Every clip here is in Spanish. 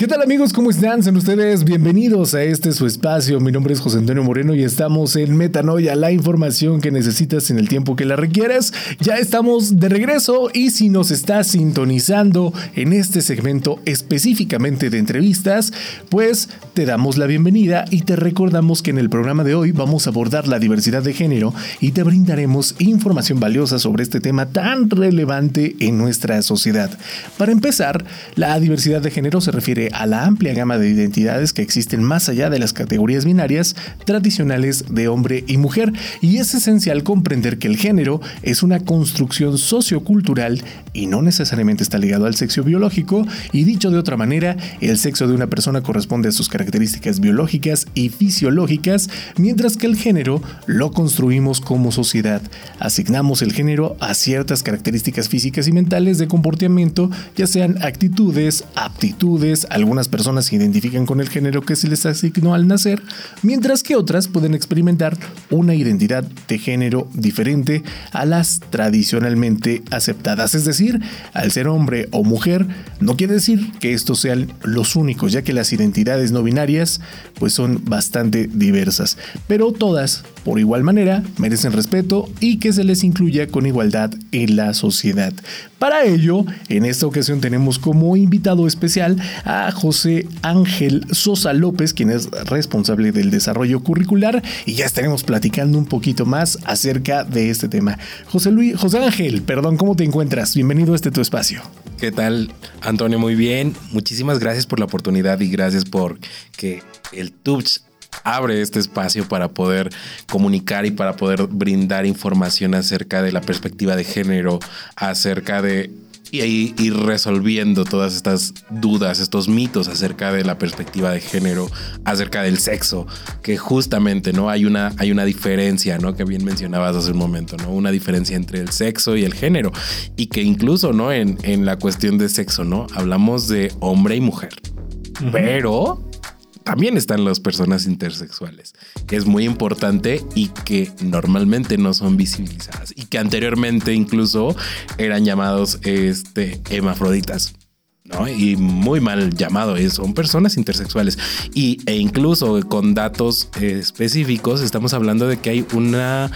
¿Qué tal amigos? ¿Cómo están? Sean ustedes bienvenidos a este su espacio. Mi nombre es José Antonio Moreno y estamos en Metanoia, la información que necesitas en el tiempo que la requieres. Ya estamos de regreso y si nos estás sintonizando en este segmento específicamente de entrevistas, pues te damos la bienvenida y te recordamos que en el programa de hoy vamos a abordar la diversidad de género y te brindaremos información valiosa sobre este tema tan relevante en nuestra sociedad. Para empezar, la diversidad de género se refiere a la amplia gama de identidades que existen más allá de las categorías binarias tradicionales de hombre y mujer, y es esencial comprender que el género es una construcción sociocultural y no necesariamente está ligado al sexo biológico, y dicho de otra manera, el sexo de una persona corresponde a sus características biológicas y fisiológicas, mientras que el género lo construimos como sociedad. Asignamos el género a ciertas características físicas y mentales de comportamiento, ya sean actitudes, aptitudes, algunas personas se identifican con el género que se les asignó al nacer, mientras que otras pueden experimentar una identidad de género diferente a las tradicionalmente aceptadas. Es decir, al ser hombre o mujer, no quiere decir que estos sean los únicos, ya que las identidades no binarias pues son bastante diversas, pero todas, por igual manera, merecen respeto y que se les incluya con igualdad en la sociedad. Para ello, en esta ocasión tenemos como invitado especial a José Ángel Sosa López, quien es responsable del desarrollo curricular, y ya estaremos platicando un poquito más acerca de este tema. José Luis, José Ángel, perdón, ¿cómo te encuentras? Bienvenido a este tu espacio. ¿Qué tal, Antonio? Muy bien. Muchísimas gracias por la oportunidad y gracias por que el TUBS abre este espacio para poder comunicar y para poder brindar información acerca de la perspectiva de género, acerca de y ir resolviendo todas estas dudas, estos mitos acerca de la perspectiva de género, acerca del sexo, que justamente no hay una, hay una diferencia, ¿no? Que bien mencionabas hace un momento, ¿no? Una diferencia entre el sexo y el género. Y que incluso, ¿no? En, en la cuestión de sexo, ¿no? Hablamos de hombre y mujer. Pero también están las personas intersexuales, que es muy importante y que normalmente no son visibilizadas y que anteriormente incluso eran llamados este, hemafroditas. ¿no? Y muy mal llamado, son personas intersexuales. Y, e incluso con datos específicos estamos hablando de que hay una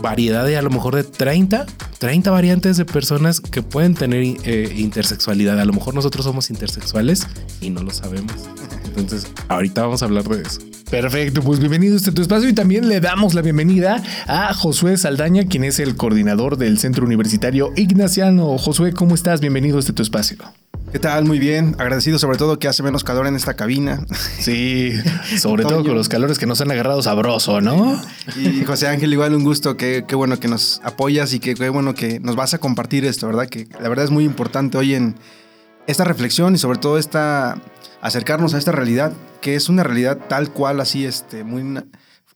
variedad de a lo mejor de 30, 30 variantes de personas que pueden tener eh, intersexualidad. A lo mejor nosotros somos intersexuales y no lo sabemos. Entonces, ahorita vamos a hablar de eso. Perfecto, pues bienvenido a este tu espacio y también le damos la bienvenida a Josué Saldaña, quien es el coordinador del Centro Universitario Ignaciano. Josué, ¿cómo estás? Bienvenido a este tu espacio. ¿Qué tal? Muy bien. Agradecido sobre todo que hace menos calor en esta cabina. Sí, sobre todo con los calores que nos han agarrado sabroso, ¿no? Y José Ángel, igual un gusto. Qué, qué bueno que nos apoyas y qué, qué bueno que nos vas a compartir esto, ¿verdad? Que la verdad es muy importante hoy en esta reflexión y sobre todo esta acercarnos a esta realidad, que es una realidad tal cual, así, este, muy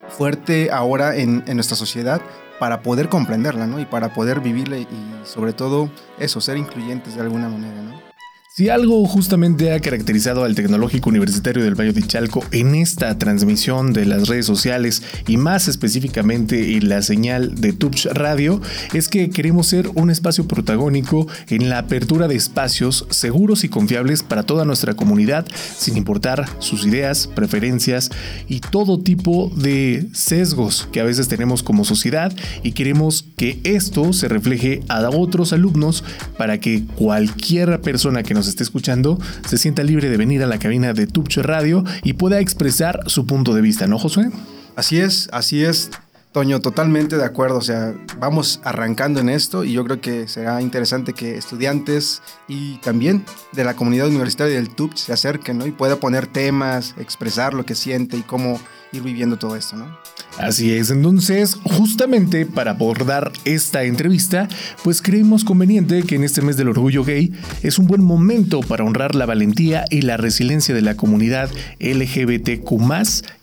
fuerte ahora en, en nuestra sociedad para poder comprenderla, ¿no? Y para poder vivirla y sobre todo eso, ser incluyentes de alguna manera, ¿no? Si algo justamente ha caracterizado al Tecnológico Universitario del Valle de Chalco en esta transmisión de las redes sociales y más específicamente en la señal de Tubch Radio, es que queremos ser un espacio protagónico en la apertura de espacios seguros y confiables para toda nuestra comunidad, sin importar sus ideas, preferencias y todo tipo de sesgos que a veces tenemos como sociedad y queremos que esto se refleje a otros alumnos para que cualquier persona que nos esté escuchando se sienta libre de venir a la cabina de Tubche Radio y pueda expresar su punto de vista, ¿no, Josué? Así es, así es. Toño, totalmente de acuerdo. O sea, vamos arrancando en esto y yo creo que será interesante que estudiantes y también de la comunidad universitaria del TUP se acerquen ¿no? y pueda poner temas, expresar lo que siente y cómo ir viviendo todo esto, ¿no? Así es, entonces justamente para abordar esta entrevista, pues creemos conveniente que en este mes del orgullo gay es un buen momento para honrar la valentía y la resiliencia de la comunidad LGBTQ+,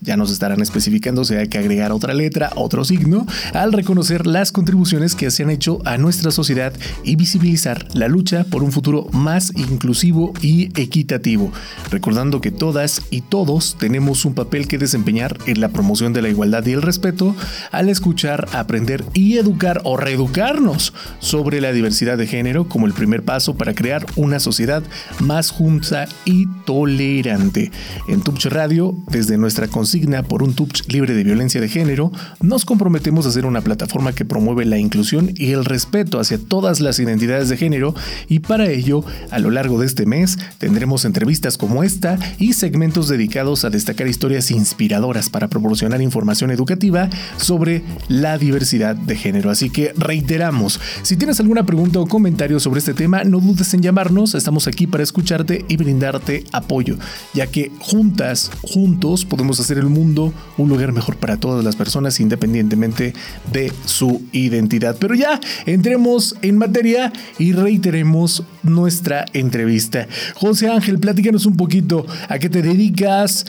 ya nos estarán especificando si hay que agregar otra letra, otro signo, al reconocer las contribuciones que se han hecho a nuestra sociedad y visibilizar la lucha por un futuro más inclusivo y equitativo, recordando que todas y todos tenemos un papel que desempeñar colaborar en la promoción de la igualdad y el respeto al escuchar, aprender y educar o reeducarnos sobre la diversidad de género como el primer paso para crear una sociedad más justa y tolerante. En Tupch Radio, desde nuestra consigna por un Tupch libre de violencia de género, nos comprometemos a ser una plataforma que promueve la inclusión y el respeto hacia todas las identidades de género y para ello, a lo largo de este mes, tendremos entrevistas como esta y segmentos dedicados a destacar historias inspiradoras para proporcionar información educativa sobre la diversidad de género. Así que reiteramos, si tienes alguna pregunta o comentario sobre este tema, no dudes en llamarnos, estamos aquí para escucharte y brindarte apoyo, ya que juntas, juntos podemos hacer el mundo un lugar mejor para todas las personas independientemente de su identidad. Pero ya entremos en materia y reiteremos nuestra entrevista. José Ángel, platícanos un poquito a qué te dedicas,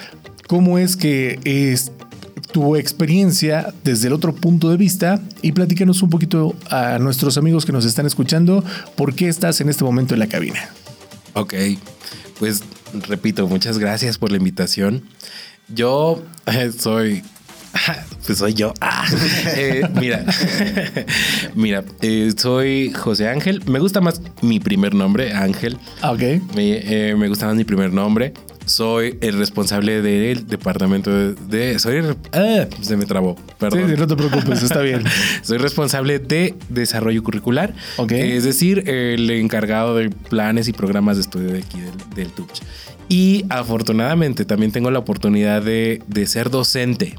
cómo es que es tu experiencia desde el otro punto de vista y platícanos un poquito a nuestros amigos que nos están escuchando por qué estás en este momento en la cabina. Ok, pues repito, muchas gracias por la invitación. Yo soy pues soy yo. Ah, eh, mira, mira, eh, soy José Ángel. Me gusta más mi primer nombre, Ángel. Ah, ok. Me, eh, me gusta más mi primer nombre. Soy el responsable del departamento de. soy. ah, se me trabó. Perdón. Sí, no te preocupes, está bien. soy responsable de desarrollo curricular. Ok. Es decir, el encargado de planes y programas de estudio de aquí del, del TUPCH. Y afortunadamente también tengo la oportunidad de, de ser docente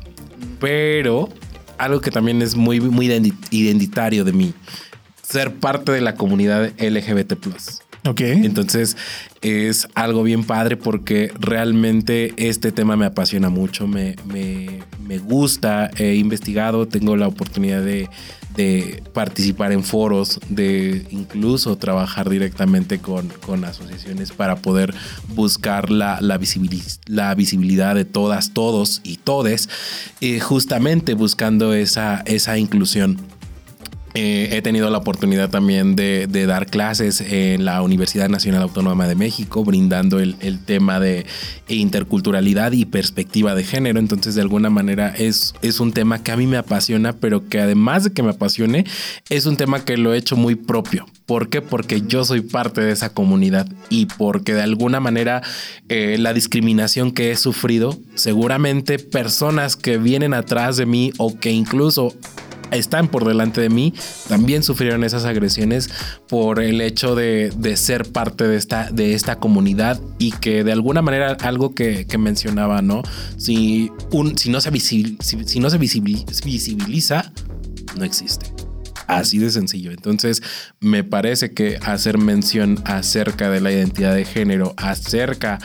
pero algo que también es muy, muy identitario de mí, ser parte de la comunidad LGBT. Ok. Entonces es algo bien padre porque realmente este tema me apasiona mucho, me, me, gusta, he investigado, tengo la oportunidad de, de participar en foros, de incluso trabajar directamente con, con asociaciones para poder buscar la, la, la, visibilidad de todas, todos y todes, eh, justamente buscando esa, esa inclusión. Eh, he tenido la oportunidad también de, dar clases en la Universidad Nacional Autónoma de México, brindando el, el, tema de interculturalidad y perspectiva de género. Entonces, de alguna manera, es, es un tema que a mí me apasiona, pero que además de que me apasione, es un tema que lo he hecho muy propio. ¿Por qué? Porque yo soy parte de esa comunidad y porque de alguna manera eh, la discriminación que he sufrido, seguramente personas que vienen atrás de mí o que incluso están por delante de mí también sufrieron esas agresiones por el hecho de, de ser parte de esta, de esta comunidad y que de alguna manera algo que, que mencionaba, ¿no? Si, un, si no se, si, si no se visibiliza, no existe. Así de sencillo. Entonces, me parece que hacer mención acerca de la identidad de género, acerca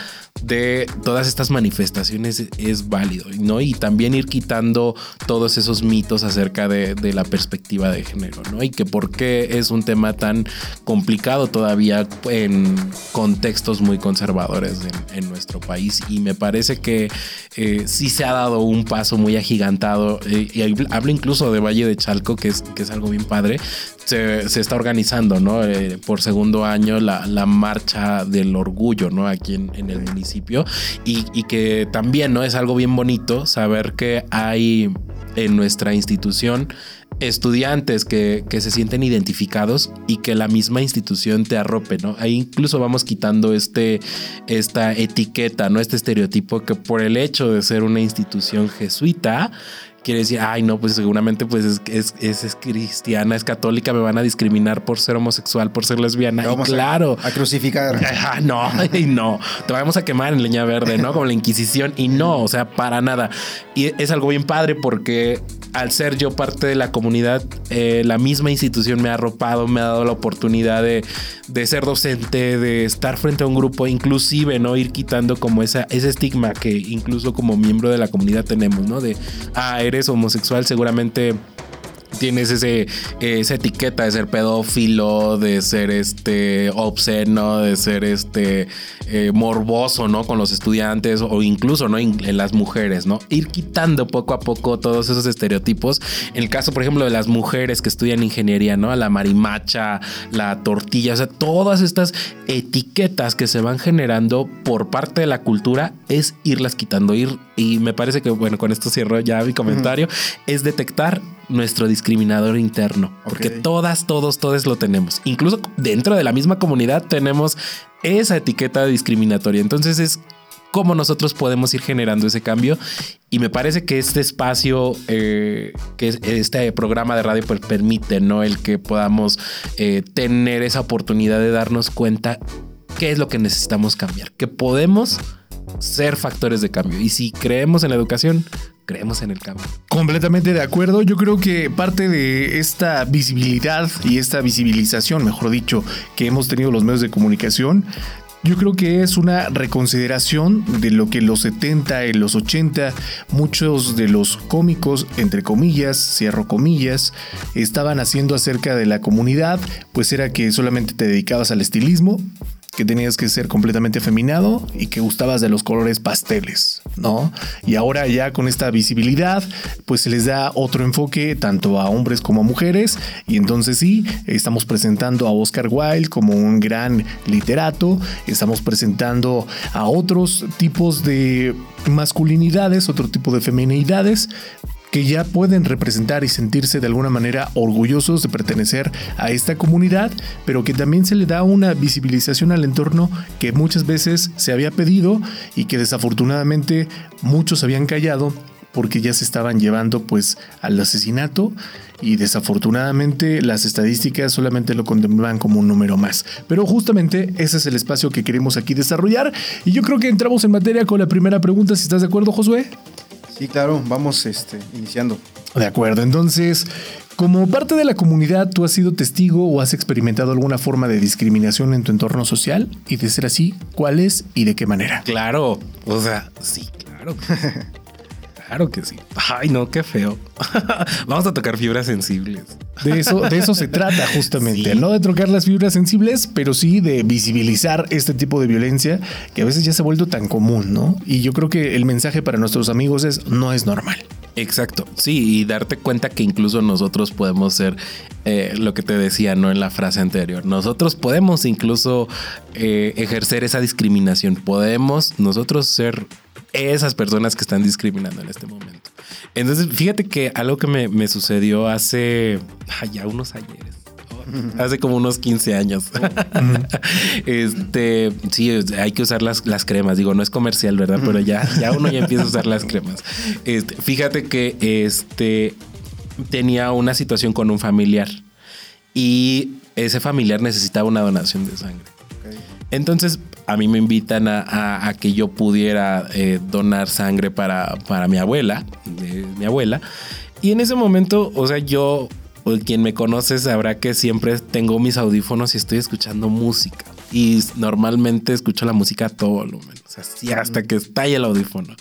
de todas estas manifestaciones es válido, ¿no? Y también ir quitando todos esos mitos acerca de, la perspectiva de género, ¿no? Y que por qué es un tema tan complicado todavía en contextos muy conservadores en, en nuestro país. Y me parece que eh, sí se ha dado un paso muy agigantado, eh, y hablo incluso de Valle de Chalco, que es, que es algo bien padre, se, está organizando, ¿no? Eh, por segundo año la, la, marcha del orgullo, ¿no? Aquí en, en el municipio. Y, y, que también, ¿no? Es algo bien bonito saber que hay en nuestra institución estudiantes que, que, se sienten identificados y que la misma institución te arrope, ¿no? Ahí incluso vamos quitando este, esta etiqueta, ¿no? Este estereotipo que por el hecho de ser una institución jesuita, quiere decir, ay, no, pues seguramente pues es, es, es, es, cristiana, es católica, me van a discriminar por ser homosexual, por ser lesbiana. Y claro. A, a crucificar. Ah, no, y no. Te vamos a quemar en leña verde, ¿no? Como la Inquisición. Y no, o sea, para nada. Y es algo bien padre porque al ser yo parte de la comunidad, eh, la misma institución me ha arropado, me ha dado la oportunidad de, de, ser docente, de estar frente a un grupo, inclusive, ¿no? Ir quitando como esa, ese estigma que incluso como miembro de la comunidad tenemos, ¿no? De, ah, eres homosexual, seguramente tienes ese, esa etiqueta de ser pedófilo, de ser este obsceno, de ser este eh, morboso, ¿no? Con los estudiantes o incluso, ¿no? En las mujeres, ¿no? Ir quitando poco a poco todos esos estereotipos. En el caso, por ejemplo, de las mujeres que estudian ingeniería, ¿no? La marimacha, la tortilla, o sea, todas estas etiquetas que se van generando por parte de la cultura es irlas quitando, ir y me parece que, bueno, con esto cierro ya mi comentario, es detectar nuestro discriminador interno, porque todas, todos, todos lo tenemos. Incluso dentro de la misma comunidad tenemos esa etiqueta discriminatoria. Entonces es cómo nosotros podemos ir generando ese cambio. Y me parece que este espacio, eh, que este programa de radio pues, permite, ¿no? El que podamos eh, tener esa oportunidad de darnos cuenta qué es lo que necesitamos cambiar, que podemos ser factores de cambio. Y si creemos en la educación, creemos en el cambio. Completamente de acuerdo. Yo creo que parte de esta visibilidad y esta visibilización, mejor dicho, que hemos tenido los medios de comunicación, yo creo que es una reconsideración de lo que en los 70, en los 80, muchos de los cómicos, entre comillas, cierro comillas, estaban haciendo acerca de la comunidad, pues era que solamente te dedicabas al estilismo, que tenías que ser completamente afeminado y que gustabas de los colores pasteles, ¿no? Y ahora ya con esta visibilidad, pues se les da otro enfoque tanto a hombres como a mujeres. Y entonces sí, estamos presentando a Oscar Wilde como un gran literato, estamos presentando a otros tipos de masculinidades, otro tipo de feminidades, que ya pueden representar y sentirse de alguna manera orgullosos de pertenecer a esta comunidad, pero que también se le da una visibilización al entorno que muchas veces se había pedido y que desafortunadamente muchos habían callado porque ya se estaban llevando pues al asesinato y desafortunadamente las estadísticas solamente lo contemplan como un número más. Pero justamente ese es el espacio que queremos aquí desarrollar y yo creo que entramos en materia con la primera pregunta, si estás de acuerdo Josué. Sí, claro, vamos este, iniciando. De acuerdo, entonces, como parte de la comunidad, ¿tú has sido testigo o has experimentado alguna forma de discriminación en tu entorno social? Y de ser así, ¿cuál es y de qué manera? Claro, o sea, sí, claro. Claro que sí. Ay, no, qué feo. Vamos a tocar fibras sensibles. De eso, de eso se trata justamente, no de trocar las fibras sensibles, pero sí de visibilizar este tipo de violencia que a veces ya se ha vuelto tan común, ¿no? Y yo creo que el mensaje para nuestros amigos es no es normal. Exacto, sí, y darte cuenta que incluso nosotros podemos ser eh, lo que te decía, ¿no? En la frase anterior, nosotros podemos incluso eh, ejercer esa discriminación, podemos nosotros ser esas personas que están discriminando en este momento. Entonces, fíjate que algo que me, sucedió hace ya unos ayeres. Hace como unos 15 años. este, sí, hay que usar las, las, cremas. Digo, no es comercial, ¿verdad? Pero ya, ya uno ya empieza a usar las cremas. Este, fíjate que este tenía una situación con un familiar y ese familiar necesitaba una donación de sangre. Entonces, a mí me invitan a, que yo pudiera eh, donar sangre para, para mi abuela, mi abuela. Y en ese momento, o sea, yo, quien me conoce sabrá que siempre tengo mis audífonos y estoy escuchando música. Y normalmente escucho la música a todo volumen, o sea, sí, hasta que estalla el audífono.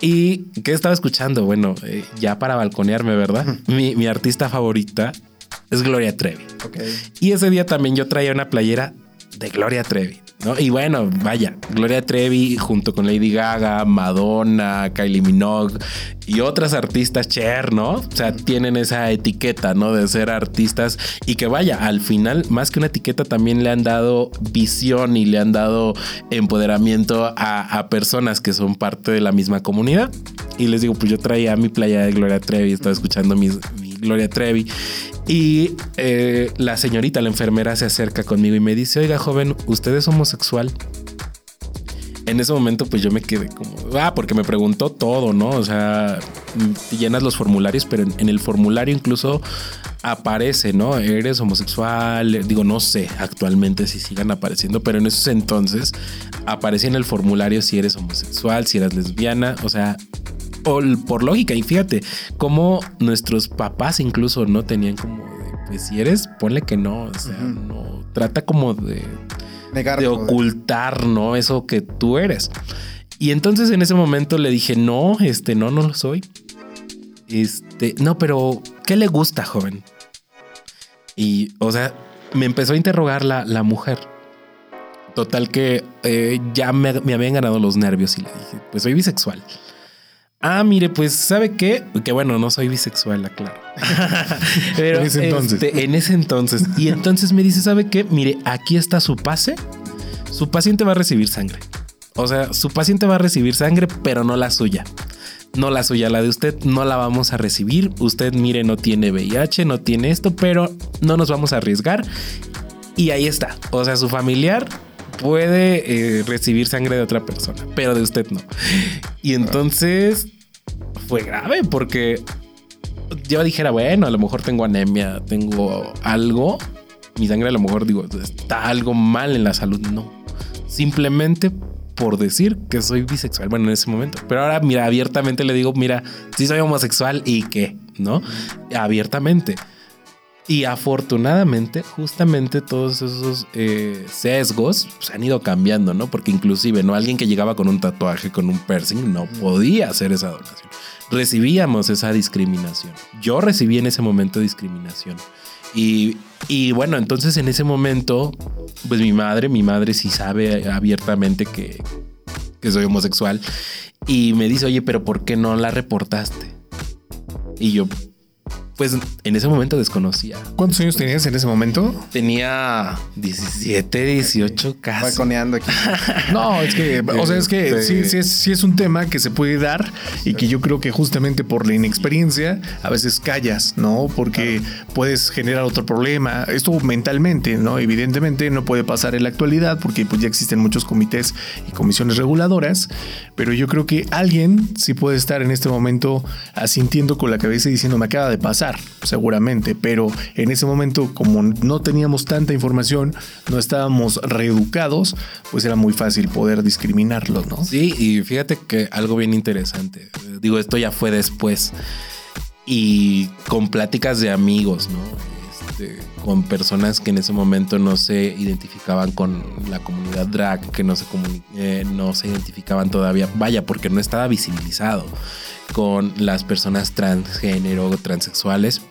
¿Y qué estaba escuchando? Bueno, eh, ya para balconearme, ¿verdad? mi, mi, artista favorita es Gloria Trevi. Y ese día también yo traía una playera de Gloria Trevi. Y bueno, vaya, Gloria Trevi junto con Lady Gaga, Madonna, Kylie Minogue y otras artistas Cher, ¿no? O sea, tienen esa etiqueta, ¿no? De ser artistas y que vaya, al final, más que una etiqueta, también le han dado visión y le han dado empoderamiento a, personas que son parte de la misma comunidad. Y les digo, pues yo traía mi playa de Gloria Trevi, estaba escuchando mi, mi Gloria Trevi y eh, la señorita, la enfermera, se acerca conmigo y me dice, oiga joven, ¿usted es homosexual? En ese momento pues yo me quedé como, ah, porque me preguntó todo, ¿no? O sea, llenas los formularios, pero en, el formulario incluso aparece, ¿no? Eres homosexual, digo, no sé actualmente si sigan apareciendo, pero en esos entonces aparecía en el formulario si eres homosexual, si eras lesbiana, o sea, por lógica, y fíjate, como nuestros papás incluso no tenían como de, pues si eres, ponle que no, o sea, no, trata como de, de ocultar, ¿no? Eso que tú eres. Y entonces en ese momento le dije, no, este, no, no lo soy. Este, no, pero ¿qué le gusta, joven? Y, o sea, me empezó a interrogar la, la mujer. Total que eh, ya me, me habían ganado los nervios y le dije, pues soy bisexual. Ah, mire, pues, ¿sabe qué? Que bueno, no soy bisexual, claro. Pero En ese entonces. este, en ese entonces. Y entonces me dice, ¿sabe qué? Mire, aquí está su pase. Su paciente va a recibir sangre. O sea, su paciente va a recibir sangre, pero no la suya. No la suya, la de usted no la vamos a recibir. Usted, mire, no tiene VIH, no tiene esto, pero no nos vamos a arriesgar. Y ahí está. O sea, su familiar puede eh, recibir sangre de otra persona, pero de usted no. Y entonces fue grave porque yo dijera, bueno, a lo mejor tengo anemia, tengo algo. Mi sangre a lo mejor digo, está algo mal en la salud. No. Simplemente por decir que soy bisexual. Bueno, en ese momento. Pero ahora, mira, abiertamente le digo, mira, sí soy homosexual y qué, ¿no? Abiertamente. Y afortunadamente, justamente todos esos eh, sesgos se han ido cambiando, ¿no? Porque inclusive, ¿no? Alguien que llegaba con un tatuaje, con un piercing, no podía hacer esa donación. Recibíamos esa discriminación. Yo recibí en ese momento discriminación. Y, y bueno, entonces en ese momento, pues mi madre, mi madre sí sabe abiertamente que, que soy homosexual. Y me dice, oye, pero ¿por qué no la reportaste? Y yo, pues en ese momento desconocía. ¿Cuántos años tenías en ese momento? Tenía 17, 18 casi. Balconeando aquí. No, es que, o sea, es que sí, sí es, sí es un tema que se puede dar y que yo creo que justamente por la inexperiencia a veces callas, ¿no? Porque puedes generar otro problema. Esto mentalmente, ¿no? Evidentemente no puede pasar en la actualidad porque pues ya existen muchos comités y comisiones reguladoras, pero yo creo que alguien sí puede estar en este momento asintiendo con la cabeza y diciendo me acaba de pasar, seguramente, pero en ese momento como no teníamos tanta información, no estábamos reeducados, pues era muy fácil poder discriminarlos, ¿no? Sí, y fíjate que algo bien interesante. Digo, esto ya fue después. Y con pláticas de amigos, ¿no? Este, con personas que en ese momento no se identificaban con la comunidad drag, que no se, eh, no se identificaban todavía, vaya, porque no estaba visibilizado con las personas transgénero, transexuales.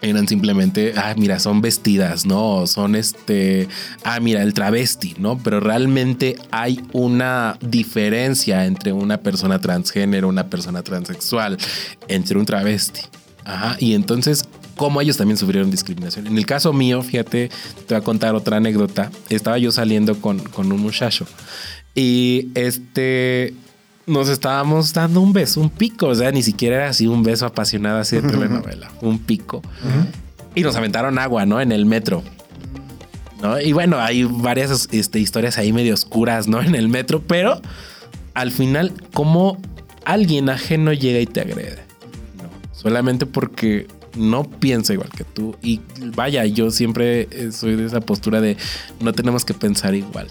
Eran simplemente, ah, mira, son vestidas, ¿no? Son este, ah, mira, el travesti, ¿no? Pero realmente hay una diferencia entre una persona transgénero, una persona transexual, entre un travesti. Ajá, y entonces, como ellos también sufrieron discriminación. En el caso mío, fíjate, te voy a contar otra anécdota. Estaba yo saliendo con, con un muchacho y este nos estábamos dando un beso, un pico, o sea, ni siquiera era así un beso apasionado así de telenovela, un pico. Y nos aventaron agua, ¿no? En el metro. ¿No? Y bueno, hay varias este, historias ahí medio oscuras, ¿no? En el metro, pero al final, como alguien ajeno llega y te agrede. ¿no? Solamente porque no piensa igual que tú. Y vaya, yo siempre eh, soy de esa postura de no tenemos que pensar igual,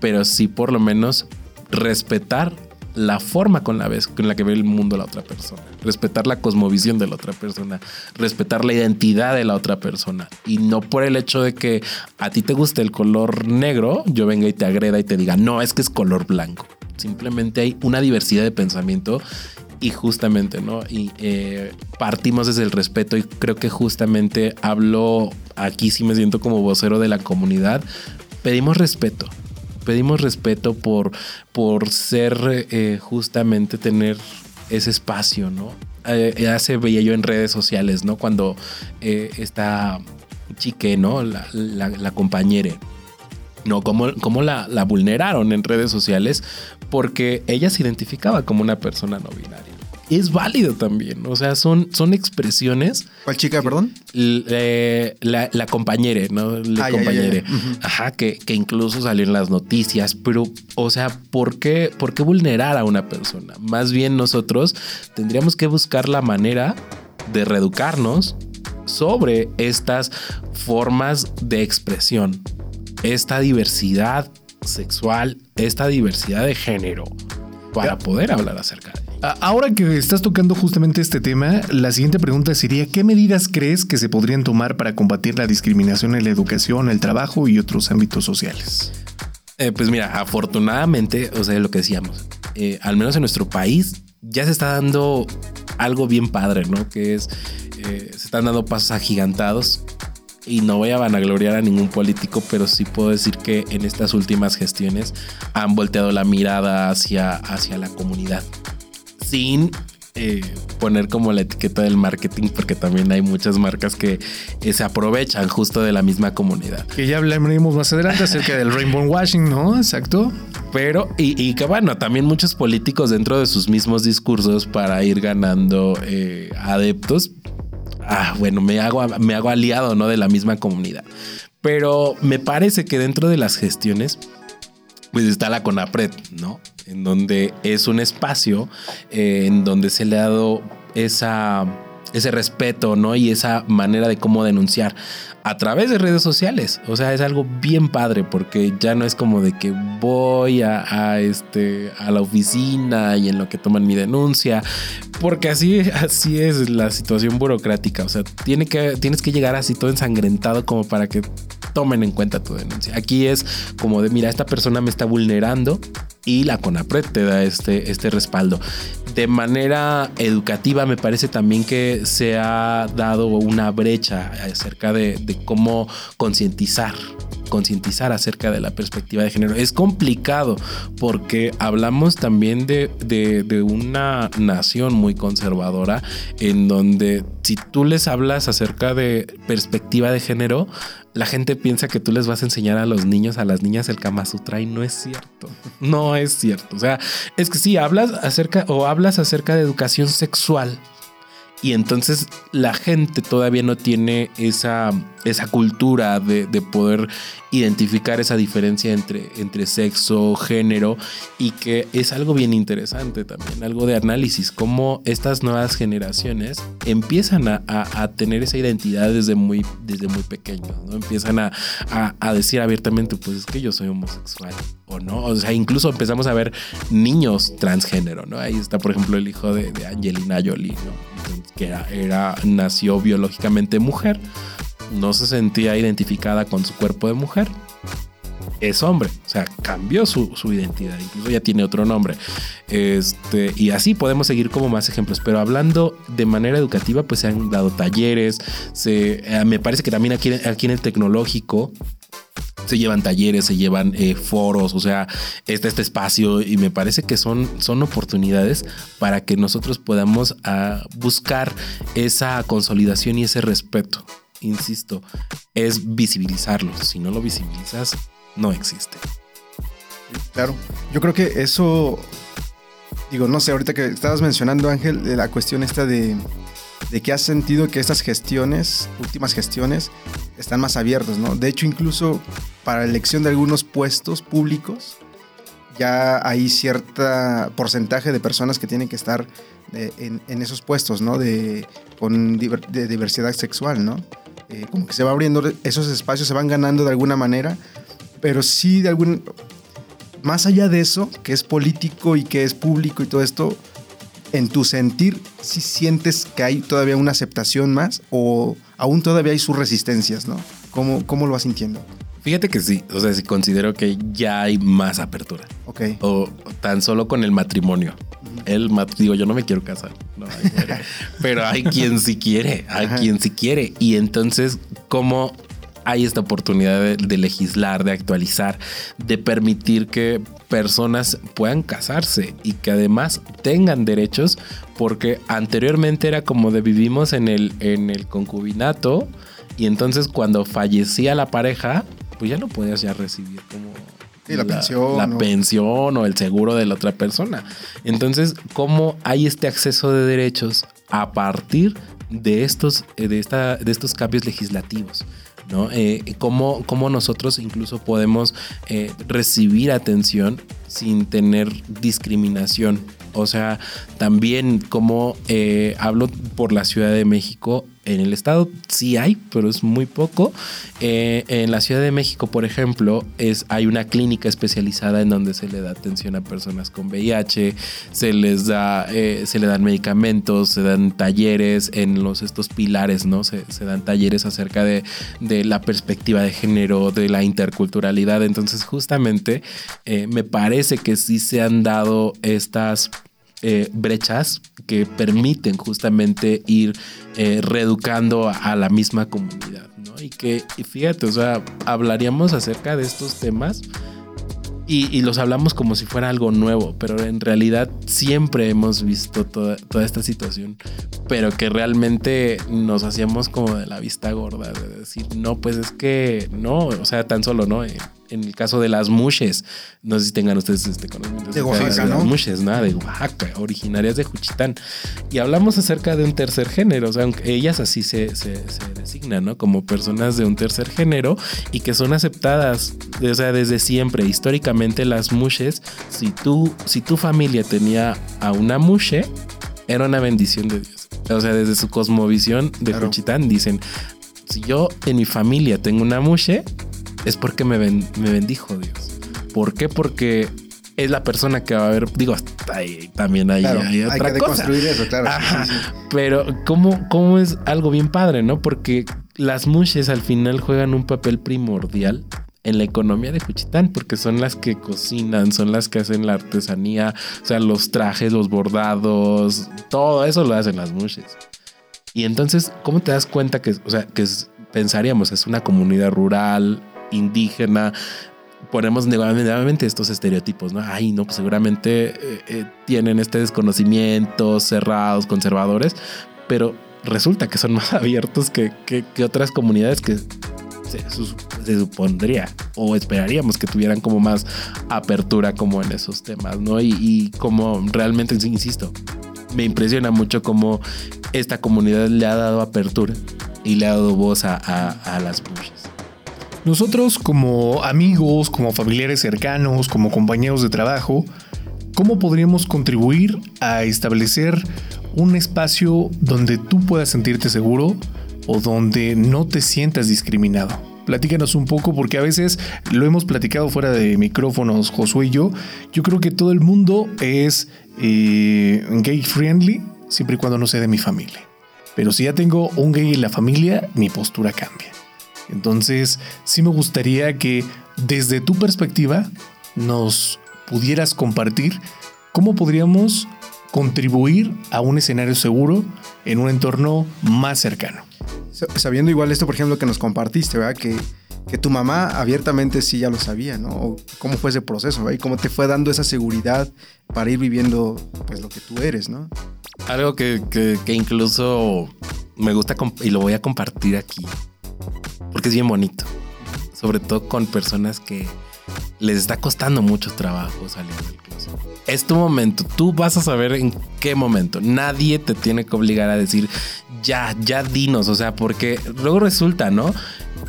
pero sí por lo menos respetar la forma con la, vez, con la que ve el mundo la otra persona, respetar la cosmovisión de la otra persona, respetar la identidad de la otra persona y no por el hecho de que a ti te guste el color negro, yo venga y te agreda y te diga, no, es que es color blanco. Simplemente hay una diversidad de pensamiento y justamente, ¿no? Y eh, partimos desde el respeto y creo que justamente hablo, aquí sí me siento como vocero de la comunidad, pedimos respeto, pedimos respeto por, por ser eh, justamente tener ese espacio, ¿no? Eh, ya se veía yo en redes sociales, ¿no? Cuando eh, esta chique, ¿no? La, compañera. No, cómo, cómo la, la, vulneraron en redes sociales porque ella se identificaba como una persona no binaria. Es válido también, o sea, son, son expresiones. ¿Cuál chica, perdón? Le, la, la compañera, ¿no? La Ah. Ujú. Ajá, que, que incluso salió en las noticias, pero, o sea, ¿por qué, ¿por qué vulnerar a una persona? Más bien nosotros tendríamos que buscar la manera de reeducarnos sobre estas formas de expresión, esta diversidad sexual, esta diversidad de género, para poder hablar acerca de Ahora que estás tocando justamente este tema, la siguiente pregunta sería, ¿qué medidas crees que se podrían tomar para combatir la discriminación en la educación, el trabajo y otros ámbitos sociales? Eh, pues mira, afortunadamente, o sea, lo que decíamos, eh, al menos en nuestro país ya se está dando algo bien padre, ¿no? Que es, eh, están dando pasos agigantados y no voy a vanagloriar a ningún político, pero sí puedo decir que en estas últimas gestiones han volteado la mirada hacia, hacia la comunidad. Sin eh, poner como la etiqueta del marketing, porque también hay muchas marcas que eh, se aprovechan justo de la misma comunidad. Que ya hablaremos más adelante acerca del rainbow washing, ¿no? Exacto. Pero, y, y, que bueno, también muchos políticos dentro de sus mismos discursos para ir ganando eh, adeptos, ah, bueno, me hago, me hago aliado, ¿no? De la misma comunidad. Pero me parece que dentro de las gestiones, pues está la CONAPRED, ¿no? En donde es un espacio eh, en donde se le ha dado esa, ese respeto, ¿no? Y esa manera de cómo denunciar a través de redes sociales. O sea, es algo bien padre porque ya no es como de que voy a, este, a la oficina y en lo que toman mi denuncia, porque así, así es la situación burocrática. O sea, tiene que, tienes que llegar así todo ensangrentado como para que tomen en cuenta tu denuncia. Aquí es como de, mira, esta persona me está vulnerando y la CONAPRED te da este, este respaldo. De manera educativa me parece también que se ha dado una brecha acerca de, cómo concientizar concientizar acerca de la perspectiva de género. Es complicado porque hablamos también de, de, una nación muy conservadora en donde si tú les hablas acerca de perspectiva de género, la gente piensa que tú les vas a enseñar a los niños, a las niñas el Kama Sutra y no es cierto. No es cierto. O sea, es que si hablas acerca o hablas acerca de educación sexual y entonces la gente todavía no tiene esa, esa cultura de, poder identificar esa diferencia entre, entre sexo, género, y que es algo bien interesante también, algo de análisis, cómo estas nuevas generaciones empiezan a, tener esa identidad desde muy, desde muy pequeños, ¿no? Empiezan a, a, decir abiertamente, pues es que yo soy homosexual, o no, o sea, incluso empezamos a ver niños transgénero, ¿no? Ahí está, por ejemplo, el hijo de, de Angelina Jolie, ¿no? que era, nació biológicamente mujer, no se sentía identificada con su cuerpo de mujer, es hombre, o sea, cambió su, identidad, incluso ya tiene otro nombre. Este, y así podemos seguir como más ejemplos, pero hablando de manera educativa, pues se han dado talleres, se, eh, me parece que también aquí, aquí en el tecnológico se llevan talleres, se llevan eh, foros, o sea, está este espacio y me parece que son, son oportunidades para que nosotros podamos ah, buscar esa consolidación y ese respeto. Insisto, es visibilizarlo. Si no lo visibilizas, no existe. Claro, yo creo que eso, digo, no sé, ahorita que estabas mencionando, Ángel, la cuestión esta de, de que has sentido que estas gestiones, últimas gestiones, están más abiertos, ¿no? De hecho, incluso para elección de algunos puestos públicos, ya hay cierto porcentaje de personas que tienen que estar eh, en, esos puestos, ¿no? De, con de diversidad sexual, ¿no? Eh, como que se va abriendo, esos espacios se van ganando de alguna manera, pero sí de algún... Más allá de eso, que es político y que es público y todo esto, en tu sentir, si sientes que hay todavía una aceptación más o aún todavía hay sus resistencias, ¿no? ¿Cómo, cómo lo vas sintiendo? Fíjate que sí, o sea, sí considero que ya hay más apertura. Ok. O tan solo con el matrimonio. El digo, yo no me quiero casar, pero hay quien sí quiere, hay quien sí quiere. Y entonces, ¿cómo hay esta oportunidad de, legislar, de actualizar, de permitir que personas puedan casarse y que además tengan derechos, porque anteriormente era como de vivimos en el, en el concubinato y entonces cuando fallecía la pareja, pues ya no podías ya recibir como la, pensión, la pensión o el seguro de la otra persona. Entonces, ¿cómo hay este acceso de derechos a partir de estos, de esta, de estos cambios legislativos? ¿no? Eh, cómo, nosotros incluso podemos eh, recibir atención sin tener discriminación. O sea, también como eh, hablo por la Ciudad de México, en el estado sí hay, pero es muy poco. Eh, en la Ciudad de México, por ejemplo, es, hay una clínica especializada en donde se le da atención a personas con VIH, se les da, eh, se le dan medicamentos, se dan talleres en los estos pilares, ¿no? Se, dan talleres acerca de, de, la perspectiva de género, de la interculturalidad. Entonces, justamente, me parece que sí se han dado estas eh, brechas que permiten justamente ir eh, reeducando a, la misma comunidad, ¿no? Y que, fíjate, o sea, hablaríamos acerca de estos temas y, los hablamos como si fuera algo nuevo, pero en realidad siempre hemos visto toda, toda, esta situación, pero que realmente nos hacíamos como de la vista gorda, de decir, no, pues es que no, o sea, tan solo, ¿no? Eh, en el caso de las mushes, no sé si tengan ustedes este conocimiento. De Oaxaca, ¿no? Las mushes, ¿no? De Oaxaca, originarias de Juchitán. Y hablamos acerca de un tercer género, o sea, ellas así se, se, designan, ¿no? Como personas de un tercer género y que son aceptadas, o sea, desde siempre. Históricamente las mushes, si tú, si tu familia tenía a una mushe, era una bendición de Dios. O sea, desde su cosmovisión de Juchitán dicen, si yo en mi familia tengo una mushe, es porque me, me bendijo Dios. ¿Por qué? Porque es la persona que va a ver, digo, también hay, hay otra hay que cosa. eso, claro. Pero ¿cómo, cómo es algo bien padre, ¿no? Porque las mushes al final juegan un papel primordial en la economía de Juchitán, porque son las que cocinan, son las que hacen la artesanía, o sea, los trajes, los bordados, todo eso lo hacen las mushes. Y entonces, ¿cómo te das cuenta que, o sea, que pensaríamos, es una comunidad rural, indígena, ponemos nuevamente estos estereotipos, ¿no? Ay, no, pues seguramente eh, eh, tienen este desconocimiento, cerrados, conservadores, pero resulta que son más abiertos que, otras comunidades que se, supondría o esperaríamos que tuvieran como más apertura como en esos temas, ¿no? Y, como realmente, insisto, me impresiona mucho cómo esta comunidad le ha dado apertura y le ha dado voz a, a las buches. Nosotros como amigos, como familiares cercanos, como compañeros de trabajo, ¿cómo podríamos contribuir a establecer un espacio donde tú puedas sentirte seguro o donde no te sientas discriminado? Platícanos un poco porque a veces lo hemos platicado fuera de micrófonos, Josué y yo. Yo creo que todo el mundo es eh, gay friendly siempre y cuando no sea de mi familia. Pero si ya tengo un gay en la familia, mi postura cambia. Entonces, sí me gustaría que desde tu perspectiva nos pudieras compartir cómo podríamos contribuir a un escenario seguro en un entorno más cercano. Sabiendo igual esto, por ejemplo, que nos compartiste, ¿verdad? Que, que tu mamá abiertamente sí ya lo sabía, ¿no? ¿Cómo fue ese proceso, ¿verdad? Y cómo te fue dando esa seguridad para ir viviendo, pues, lo que tú eres, ¿no? Algo que, que incluso me gusta y lo voy a compartir aquí porque es bien bonito. Sobre todo con personas que les está costando mucho trabajo salir del closet. Es tu momento, tú vas a saber en qué momento. Nadie te tiene que obligar a decir, ya, ya dinos, o sea, porque luego resulta, ¿no?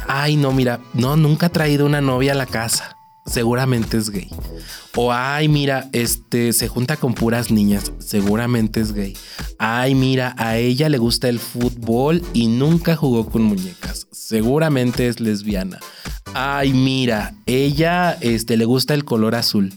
Ay, no, mira, no, nunca ha traído una novia a la casa seguramente es gay. O ay, mira, este se junta con puras niñas, seguramente es gay. Ay, mira, a ella le gusta el fútbol y nunca jugó con muñecas, seguramente es lesbiana. Ay, mira, ella este le gusta el color azul.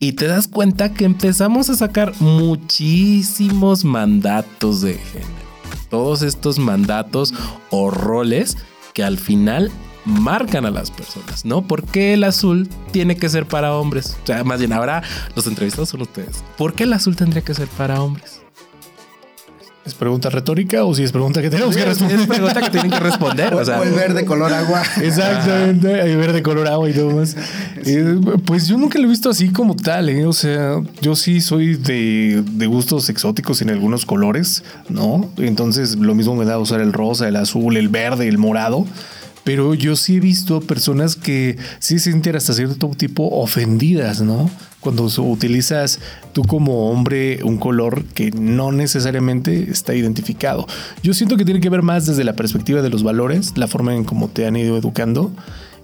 Y te das cuenta que empezamos a sacar muchísimos mandatos de género. Todos estos mandatos o roles que al final marcan a las personas, ¿no? ¿Por qué el azul tiene que ser para hombres? O sea, más bien ahora los entrevistados son ustedes. ¿Por qué el azul tendría que ser para hombres? ¿Es pregunta retórica o si es pregunta que tenemos que responder? Es pregunta que tienen que responder. O, sea, el verde color agua. Exactamente, hay verde color agua y todo más. Eh, pues yo nunca lo he visto así como tal, ¿eh? O sea, yo sí soy de, de, gustos exóticos en algunos colores, ¿no? Entonces lo mismo me da usar el rosa, el azul, el verde, el morado pero yo sí he visto personas que sí se sienten hasta cierto tipo ofendidas, ¿no? Cuando utilizas tú como hombre un color que no necesariamente está identificado. Yo siento que tiene que ver más desde la perspectiva de los valores, la forma en cómo te han ido educando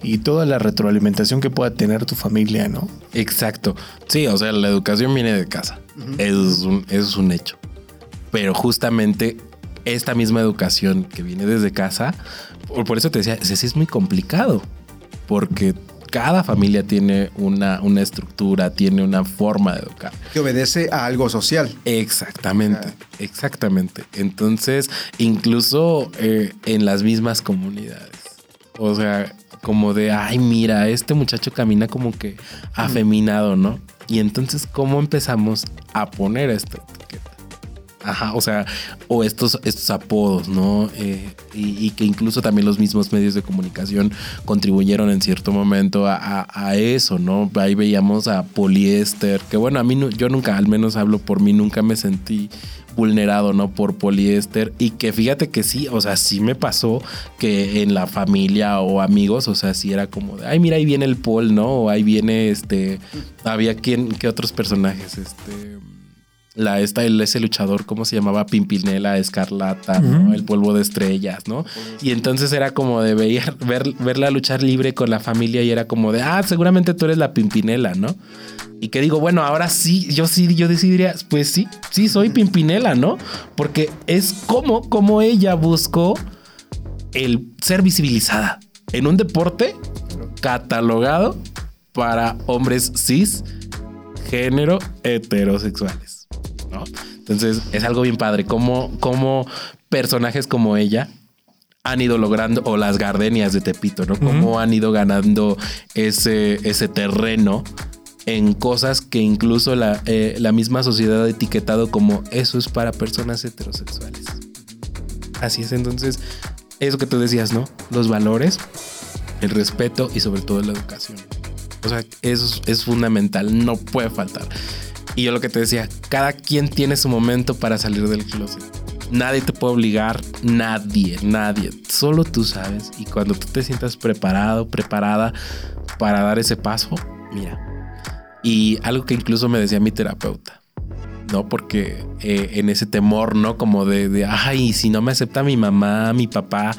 y toda la retroalimentación que pueda tener tu familia, ¿no? Exacto. Sí, o sea, la educación viene de casa. es, un, es un hecho. Pero justamente esta misma educación que viene desde casa por eso te decía, sí es muy complicado, porque cada familia tiene una, una estructura, tiene una forma de educar. Que obedece a algo social. Exactamente, exactamente. Entonces, incluso eh, en las mismas comunidades. O sea, como de, ay, mira, este muchacho camina como que afeminado, ¿no? Y entonces, ¿cómo empezamos a poner etiqueta? Ajá, o sea, o estos, estos apodos, ¿no? Eh, y, que incluso también los mismos medios de comunicación contribuyeron en cierto momento a, eso, ¿no? Ahí veíamos a poliéster, que bueno, a mí yo nunca, al menos hablo por mí, nunca me sentí vulnerado, ¿no? Por poliéster. Y que fíjate que sí, o sea, sí me pasó que en la familia o amigos, o sea, sí era como de, ay, mira, ahí viene el Paul, ¿no? O ahí viene este. Había quien, ¿qué otros personajes? Este. La, esta, el, ese luchador, ¿cómo se llamaba? Pimpinela, Escarlata, El polvo de estrellas, ¿no? Y entonces era como de ver, ver, verla luchar libre con la familia y era como de, ah, seguramente tú eres la Pimpinela, ¿no? Y que digo, bueno, ahora sí, yo sí, yo decidiría, pues sí, sí, soy Pimpinela, ¿no? Porque es como, como ella buscó el ser visibilizada en un deporte catalogado para hombres cis, género, heterosexuales, ¿no? Entonces es algo bien padre, como, como personajes como ella han ido logrando, o las gardenias de Tepito, ¿no? Cómo han ido ganando ese, ese terreno en cosas que incluso la, eh, la misma sociedad ha etiquetado como eso es para personas heterosexuales. Así es, entonces, eso que tú decías, ¿no? Los valores, el respeto y sobre todo la educación. O sea, eso es fundamental, no puede faltar. Y yo lo que te decía, cada quien tiene su momento para salir del closet. Nadie te puede obligar, nadie, nadie. Solo tú sabes. Y cuando tú te sientas preparado, preparada para dar ese paso, mira, y algo que incluso me decía mi terapeuta, ¿no? Porque eh, en ese temor, ¿no? Como de, de, ay, si no me acepta mi mamá, mi papá,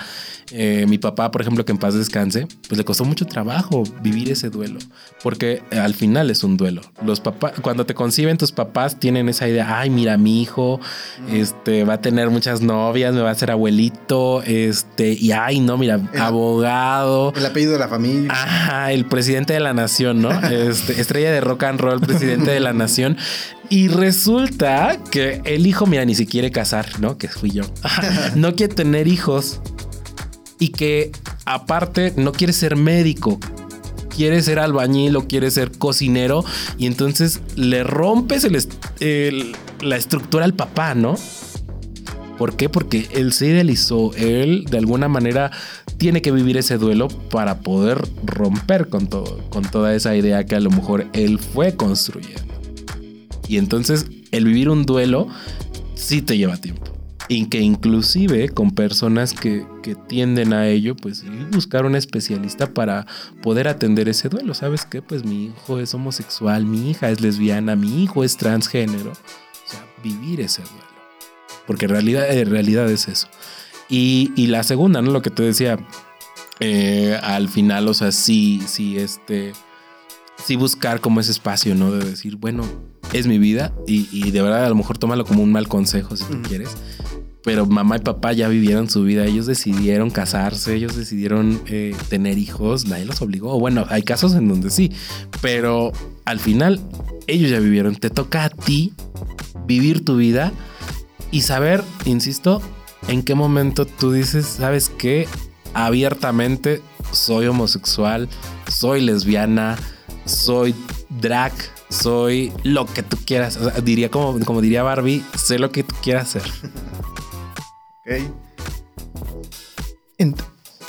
eh, mi papá, por ejemplo, que en paz descanse, pues le costó mucho trabajo vivir ese duelo, porque eh, al final es un duelo. Los papás, cuando te conciben tus papás tienen esa idea, ay, mira, mi hijo, este, va a tener muchas novias, me va a ser abuelito, este, y ay, no, mira, abogado. El apellido de la familia. Ajá, el presidente de la nación, ¿no? Este, estrella de rock and roll, presidente de la nación. Y resulta que el hijo, mira, ni se quiere casar, ¿no? Que fui yo. no quiere tener hijos y que aparte no quiere ser médico, quiere ser albañil o quiere ser cocinero y entonces le rompes la estructura al papá, ¿no? ¿Por qué? Porque él se idealizó, él de alguna manera tiene que vivir ese duelo para poder romper con todo, con toda esa idea que a lo mejor él fue construyendo. Y entonces el vivir un duelo sí te lleva tiempo y que inclusive con personas que, tienden a ello, pues buscar un especialista para poder atender ese duelo. ¿Sabes qué? Pues mi hijo es homosexual, mi hija es lesbiana, mi hijo es transgénero. O sea, vivir ese duelo. Porque en realidad, en realidad es eso. Y, la segunda, ¿no? Lo que te decía, eh, al final, o sea, sí, sí, este, sí buscar como ese espacio, ¿no? De decir, bueno, es mi vida y, de verdad a lo mejor tómalo como un mal consejo si tú quieres pero mamá y papá ya vivieron su vida, ellos decidieron casarse, ellos decidieron eh, tener hijos, nadie los obligó. Bueno, hay casos en donde sí, pero al final ellos ya vivieron. Te toca a ti vivir tu vida y saber, insisto, en qué momento tú dices, ¿sabes qué? Abiertamente soy homosexual, soy lesbiana, soy drag, soy lo que tú quieras. diría como, como diría Barbie, sé lo que tú quieras hacer.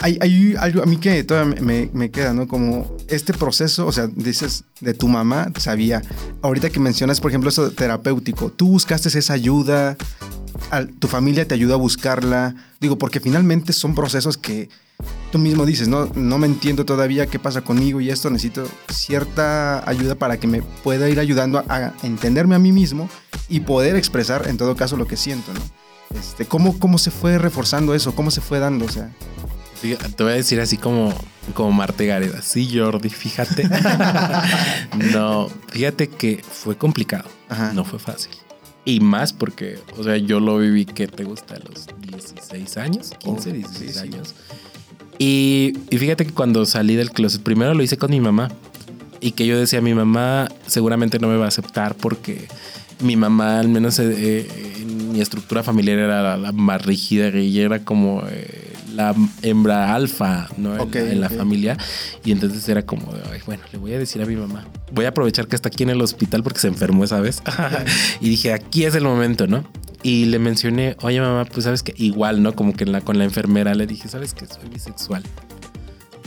hay, algo a mí que todavía me, queda, ¿no? Como este proceso, o sea, dices de tu mamá, sabía. Ahorita que mencionas, por ejemplo, eso terapéutico, tú buscaste esa ayuda, tu familia te ayudó a buscarla. Digo, porque finalmente son procesos que tú mismo dices, no, no me entiendo todavía qué pasa conmigo y esto necesito cierta ayuda para que me pueda ir ayudando a entenderme a mí mismo y poder expresar en todo caso lo que siento, ¿no? Este, ¿cómo, ¿Cómo se fue reforzando eso? ¿Cómo se fue dando? O sea. te voy a decir así como, como Marte Gareda. Sí, Jordi, fíjate. no, fíjate que fue complicado. No fue fácil. Y más porque, o sea, yo lo viví que te gusta a los 16 años, 15, 16 años. Y, y, fíjate que cuando salí del closet, primero lo hice con mi mamá. Y que yo decía, mi mamá seguramente no me va a aceptar porque mi mamá, al menos eh, eh, en mi estructura familiar, era la, más rígida y era como eh, la hembra alfa, ¿no? En- la familia. Y entonces era como, de, "Ay, bueno, le voy a decir a mi mamá. Voy a aprovechar que está aquí en el hospital porque se enfermó esa vez. y dije, aquí es el momento, ¿no? Y le mencioné, oye mamá, pues sabes que igual, ¿no? Como que en la, con la enfermera le dije, ¿sabes que soy bisexual?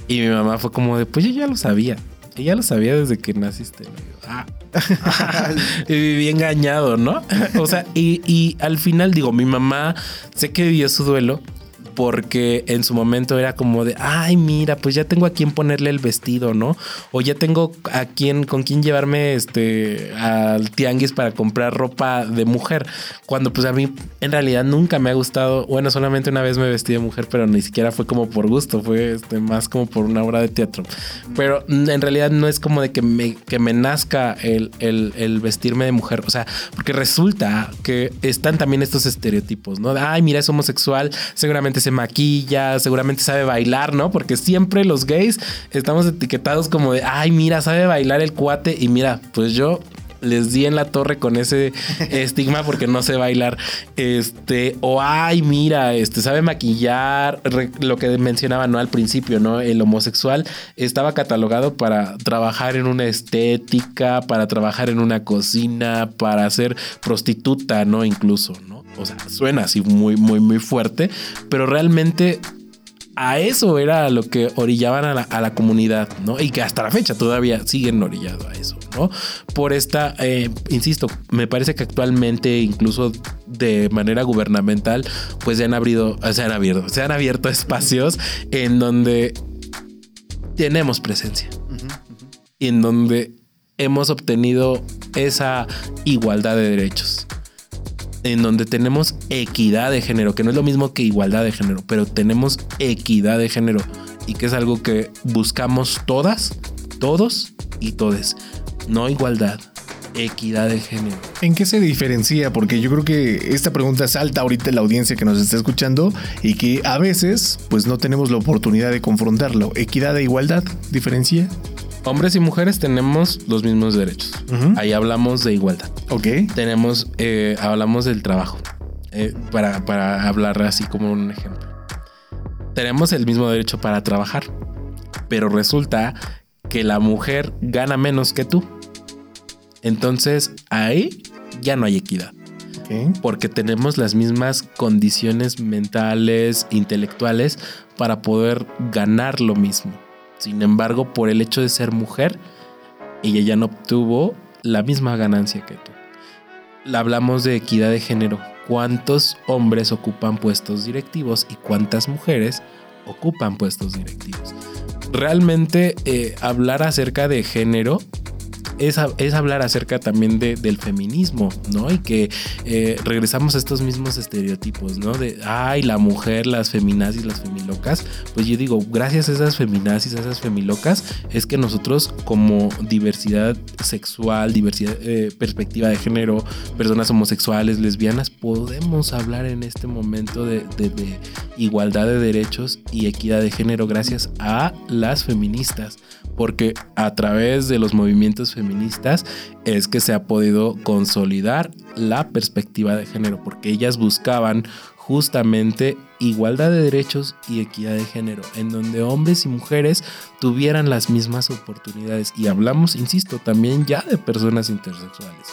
Y mi mamá fue como de, pues yo ya lo sabía. Ella lo sabía desde que naciste. ah. y viví engañado, ¿no? o sea, y, y al final digo, mi mamá sé que vivió su duelo porque en su momento era como de, ay, mira, pues ya tengo a quien ponerle el vestido, ¿no? O ya tengo a quien, con quien llevarme este al tianguis para comprar ropa de mujer. Cuando pues a mí en realidad nunca me ha gustado, bueno, solamente una vez me vestí de mujer, pero ni siquiera fue como por gusto, fue este, más como por una obra de teatro. Pero en realidad no es como de que me, que me nazca el, el- vestirme de mujer, o sea, porque resulta que están también estos estereotipos, ¿no? Ay, mira, es homosexual, seguramente se maquilla, seguramente sabe bailar, ¿no? Porque siempre los gays estamos etiquetados como de, ay, mira, sabe bailar el cuate y mira, pues yo les di en la torre con ese estigma porque no sé bailar. Este, o ay, mira, este sabe maquillar, re- lo que mencionaba no al principio, ¿no? El homosexual estaba catalogado para trabajar en una estética, para trabajar en una cocina, para ser prostituta, ¿no? Incluso, ¿no? O sea, suena así muy, muy, muy fuerte, pero realmente a eso era lo que orillaban a la, a la comunidad, ¿no? Y que hasta la fecha todavía siguen orillado a eso, ¿no? Por esta, eh, insisto, me parece que actualmente, incluso de manera gubernamental, pues se han abrido, se han abierto, se han abierto espacios en donde tenemos presencia y en donde hemos obtenido esa igualdad de derechos. En donde tenemos equidad de género, que no es lo mismo que igualdad de género, pero tenemos equidad de género y que es algo que buscamos todas, todos y todes. No igualdad, equidad de género. ¿En qué se diferencia? Porque yo creo que esta pregunta salta ahorita en la audiencia que nos está escuchando y que a veces pues no tenemos la oportunidad de confrontarlo. Equidad e igualdad, diferencia. Hombres y mujeres tenemos los mismos derechos. Ujú. Ahí hablamos de igualdad. Ok. tenemos, eh, hablamos del trabajo, eh, para, para hablar así como un ejemplo. Tenemos el mismo derecho para trabajar, pero resulta que la mujer gana menos que tú. Entonces ahí ya no hay equidad, porque tenemos las mismas condiciones mentales, intelectuales para poder ganar lo mismo. Sin embargo, por el hecho de ser mujer, ella ya no obtuvo la misma ganancia que tú. Hablamos de equidad de género. ¿Cuántos hombres ocupan puestos directivos y cuántas mujeres ocupan puestos directivos? Realmente eh, hablar acerca de género es, es hablar acerca también de- del feminismo, ¿no? Y que eh, regresamos a estos mismos estereotipos, ¿no? De, ay, la mujer, las feminazis, las femilocas. Pues yo digo, gracias a esas feminazis, a esas femilocas, es que nosotros como diversidad sexual, diversidad, eh, perspectiva de género, personas homosexuales, lesbianas, podemos hablar en este momento de, de- de igualdad de derechos y equidad de género gracias a las feministas porque a través de los movimientos feministas es que se ha podido consolidar la perspectiva de género, porque ellas buscaban justamente igualdad de derechos y equidad de género, en donde hombres y mujeres tuvieran las mismas oportunidades. Y hablamos, insisto, también ya de personas intersexuales.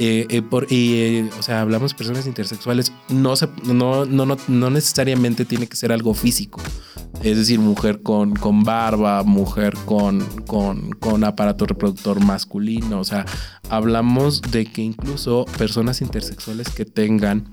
Eh, eh, por- y, eh, o sea, hablamos de personas intersexuales, no, no, no, no, no necesariamente tiene que ser algo físico. Es decir, mujer con, con barba, mujer con, con, con aparato reproductor masculino. O sea, hablamos de que incluso personas intersexuales que tengan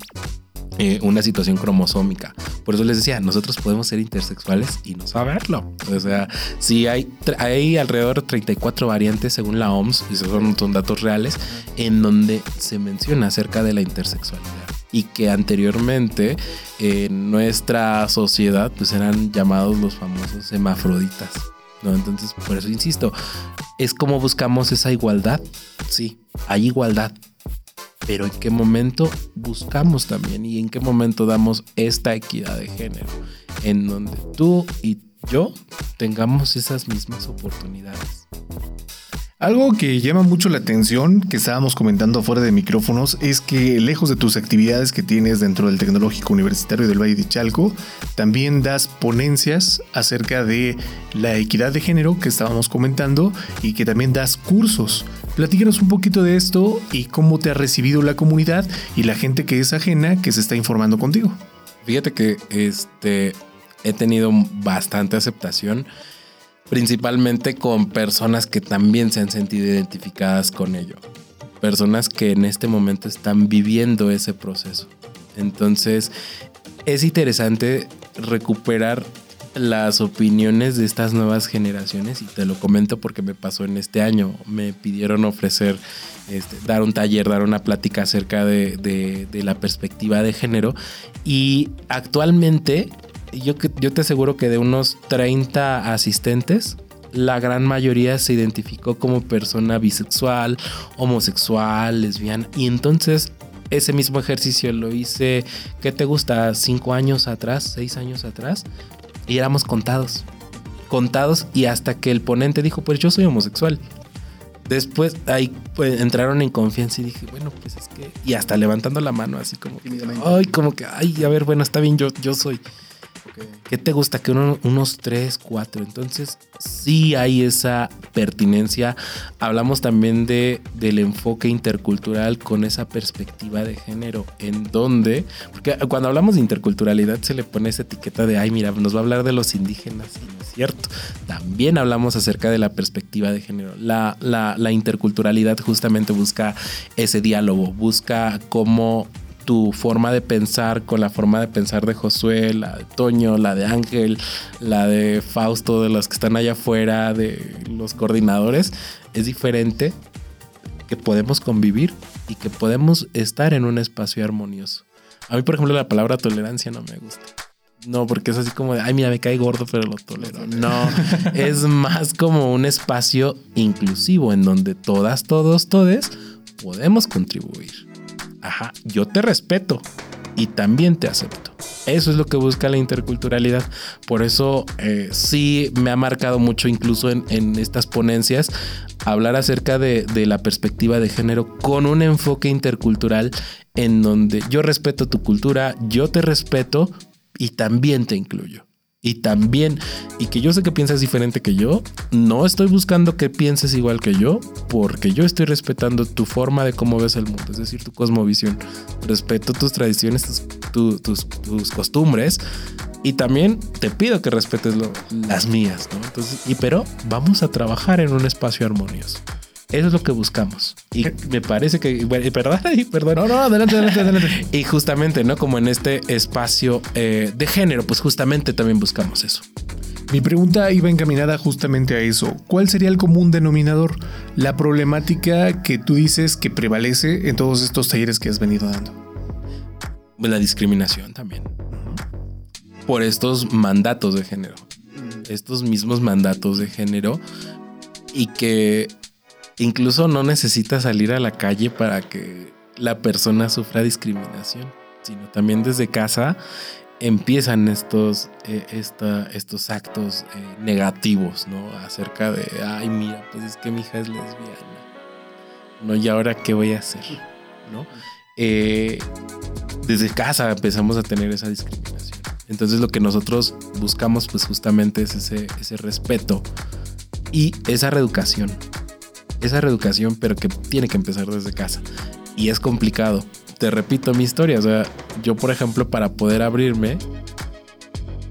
eh, una situación cromosómica. Por eso les decía, nosotros podemos ser intersexuales y no saberlo. O sea, si hay, hay alrededor de 34 variantes según la OMS, y esos son, son datos reales, en donde se menciona acerca de la intersexualidad. Y que anteriormente en nuestra sociedad pues eran llamados los famosos hemafroditas. ¿no? Entonces, por eso insisto, es como buscamos esa igualdad. Sí, hay igualdad, pero en qué momento buscamos también y en qué momento damos esta equidad de género, en donde tú y yo tengamos esas mismas oportunidades. Algo que llama mucho la atención, que estábamos comentando fuera de micrófonos, es que lejos de tus actividades que tienes dentro del Tecnológico Universitario del Valle de Chalco, también das ponencias acerca de la equidad de género que estábamos comentando y que también das cursos. Platícanos un poquito de esto y cómo te ha recibido la comunidad y la gente que es ajena que se está informando contigo. Fíjate que este he tenido bastante aceptación principalmente con personas que también se han sentido identificadas con ello. Personas que en este momento están viviendo ese proceso. Entonces, es interesante recuperar las opiniones de estas nuevas generaciones y te lo comento porque me pasó en este año. Me pidieron ofrecer, este, dar un taller, dar una plática acerca de, la perspectiva de género y actualmente yo, yo te aseguro que de unos 30 asistentes, la gran mayoría se identificó como persona bisexual, homosexual, lesbiana. Y entonces ese mismo ejercicio lo hice, ¿qué te gusta? ¿Cinco años atrás? ¿Seis años atrás? Y éramos contados. Contados y hasta que el ponente dijo, pues yo soy homosexual. Después ahí pues, entraron en confianza y dije, bueno, pues es que... Y hasta levantando la mano así como... ay, como que, ay, a ver, bueno, está bien, yo, yo soy. ¿Qué te gusta? Que unos tres, cuatro. Entonces, sí hay esa pertinencia. Hablamos también de, del enfoque intercultural con esa perspectiva de género, en donde, porque cuando hablamos de interculturalidad se le pone esa etiqueta de, ay, mira, nos va a hablar de los indígenas, y no es cierto. También hablamos acerca de la perspectiva de género. La, la, la interculturalidad justamente busca ese diálogo, busca cómo tu forma de pensar con la forma de pensar de Josué, la de Toño, la de Ángel, la de Fausto, de los que están allá afuera, de los coordinadores, es diferente, que podemos convivir y que podemos estar en un espacio armonioso. A mí, por ejemplo, la palabra tolerancia no me gusta. No, porque es así como de, ay, mira, me cae gordo, pero lo tolero. No, es más como un espacio inclusivo en donde todas, todos, todes podemos contribuir ajá, yo te respeto y también te acepto. Eso es lo que busca la interculturalidad. Por eso eh, sí me ha marcado mucho, incluso en, estas ponencias, hablar acerca de, de, la perspectiva de género con un enfoque intercultural en donde yo respeto tu cultura, yo te respeto y también te incluyo y también, y que yo sé que piensas diferente que yo, no estoy buscando que pienses igual que yo, porque yo estoy respetando tu forma de cómo ves el mundo, es decir, tu cosmovisión. Respeto tus tradiciones, tus, tus, costumbres, y también te pido que respetes las mías, ¿no? Entonces, y pero vamos a trabajar en un espacio armonioso. Eso es lo que buscamos. Y me parece que, perdón, perdón. No, no, adelante, adelante, adelante. y justamente, ¿no? Como en este espacio eh, de género, pues justamente también buscamos eso. Mi pregunta iba encaminada justamente a eso. ¿Cuál sería el común denominador? La problemática que tú dices que prevalece en todos estos talleres que has venido dando. La discriminación también. Por estos mandatos de género. Estos mismos mandatos de género y que Incluso no necesita salir a la calle para que la persona sufra discriminación, sino también desde casa empiezan estos, eh, estos actos eh, negativos, ¿no? Acerca de, ay, mira, pues es que mi hija es lesbiana, ¿no? Y ahora, ¿qué voy a hacer? ¿No? Eh, desde casa empezamos a tener esa discriminación. Entonces lo que nosotros buscamos, pues justamente es ese, ese respeto y esa reeducación esa reeducación, pero que tiene que empezar desde casa. Y es complicado. Te repito mi historia. O sea, yo, por ejemplo, para poder abrirme,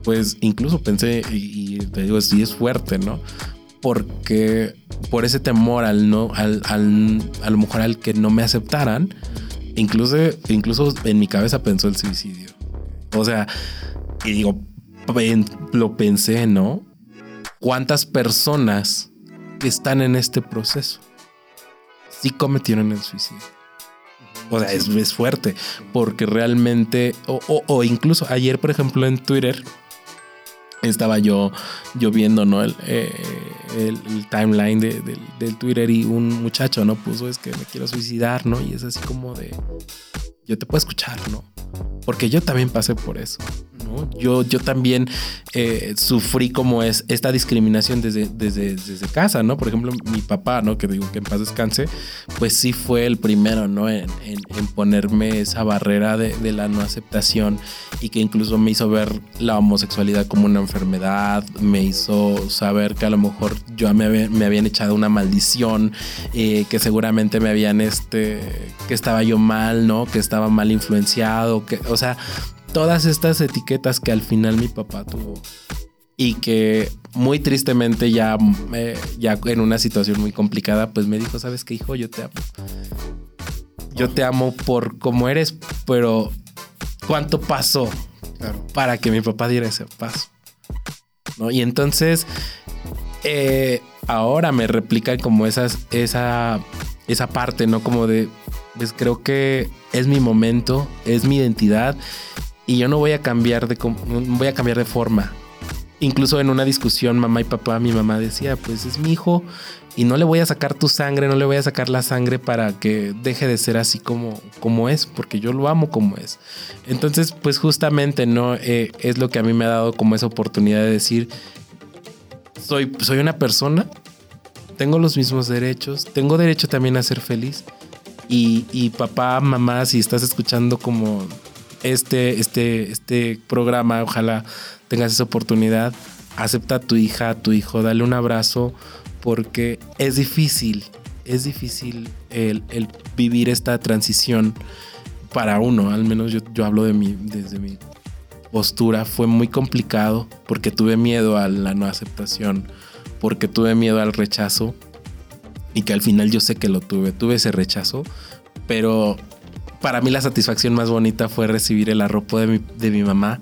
pues incluso pensé, y, te digo, sí es fuerte, ¿no? Porque por ese temor al no, al, al, a lo mejor al que no me aceptaran, incluso, incluso en mi cabeza pensó el suicidio. O sea, y digo, lo pensé, ¿no? ¿Cuántas personas están en este proceso sí cometieron el suicidio. O sea, es, fuerte, porque realmente, o, incluso ayer, por ejemplo, en Twitter, estaba yo, yo viendo, ¿no? El, eh, timeline de, del Twitter y un muchacho, ¿no? Puso, es que me quiero suicidar, ¿no? Y es así como de, yo te puedo escuchar, ¿no? Porque yo también pasé por eso, ¿no? Yo, yo también eh, sufrí como es esta discriminación desde, desde, desde, casa, ¿no? Por ejemplo, mi papá, ¿no? Que digo que en paz descanse, pues sí fue el primero, ¿no? En, en, ponerme esa barrera de, de, la no aceptación y que incluso me hizo ver la homosexualidad como una enfermedad, me hizo saber que a lo mejor yo me, me habían echado una maldición, eh, que seguramente me habían, este, que estaba yo mal, ¿no? Que mal influenciado, que, o sea, todas estas etiquetas que al final mi papá tuvo y que muy tristemente ya, eh, ya en una situación muy complicada, pues me dijo, ¿sabes qué, hijo? Yo te amo. Yo te amo por cómo eres, pero ¿cuánto pasó para que mi papá diera ese paso? ¿No? Y entonces, eh, ahora me replican como esas, esa, esa parte, ¿no? Como de, pues creo que es mi momento, es mi identidad y yo no voy a cambiar de voy a cambiar de forma. Incluso en una discusión mamá y papá, mi mamá decía, pues es mi hijo y no le voy a sacar tu sangre, no le voy a sacar la sangre para que deje de ser así como, como es, porque yo lo amo como es. Entonces, pues justamente no eh, es lo que a mí me ha dado como esa oportunidad de decir, soy, soy una persona, tengo los mismos derechos, tengo derecho también a ser feliz. Y, papá, mamá, si estás escuchando como este, este, este programa, ojalá tengas esa oportunidad, acepta a tu hija, a tu hijo, dale un abrazo, porque es difícil, es difícil el, vivir esta transición para uno, al menos yo, yo hablo de mí, desde mi postura, fue muy complicado porque tuve miedo a la no aceptación, porque tuve miedo al rechazo y que al final yo sé que lo tuve, tuve ese rechazo, pero para mí la satisfacción más bonita fue recibir el arropo de mi, de mi mamá,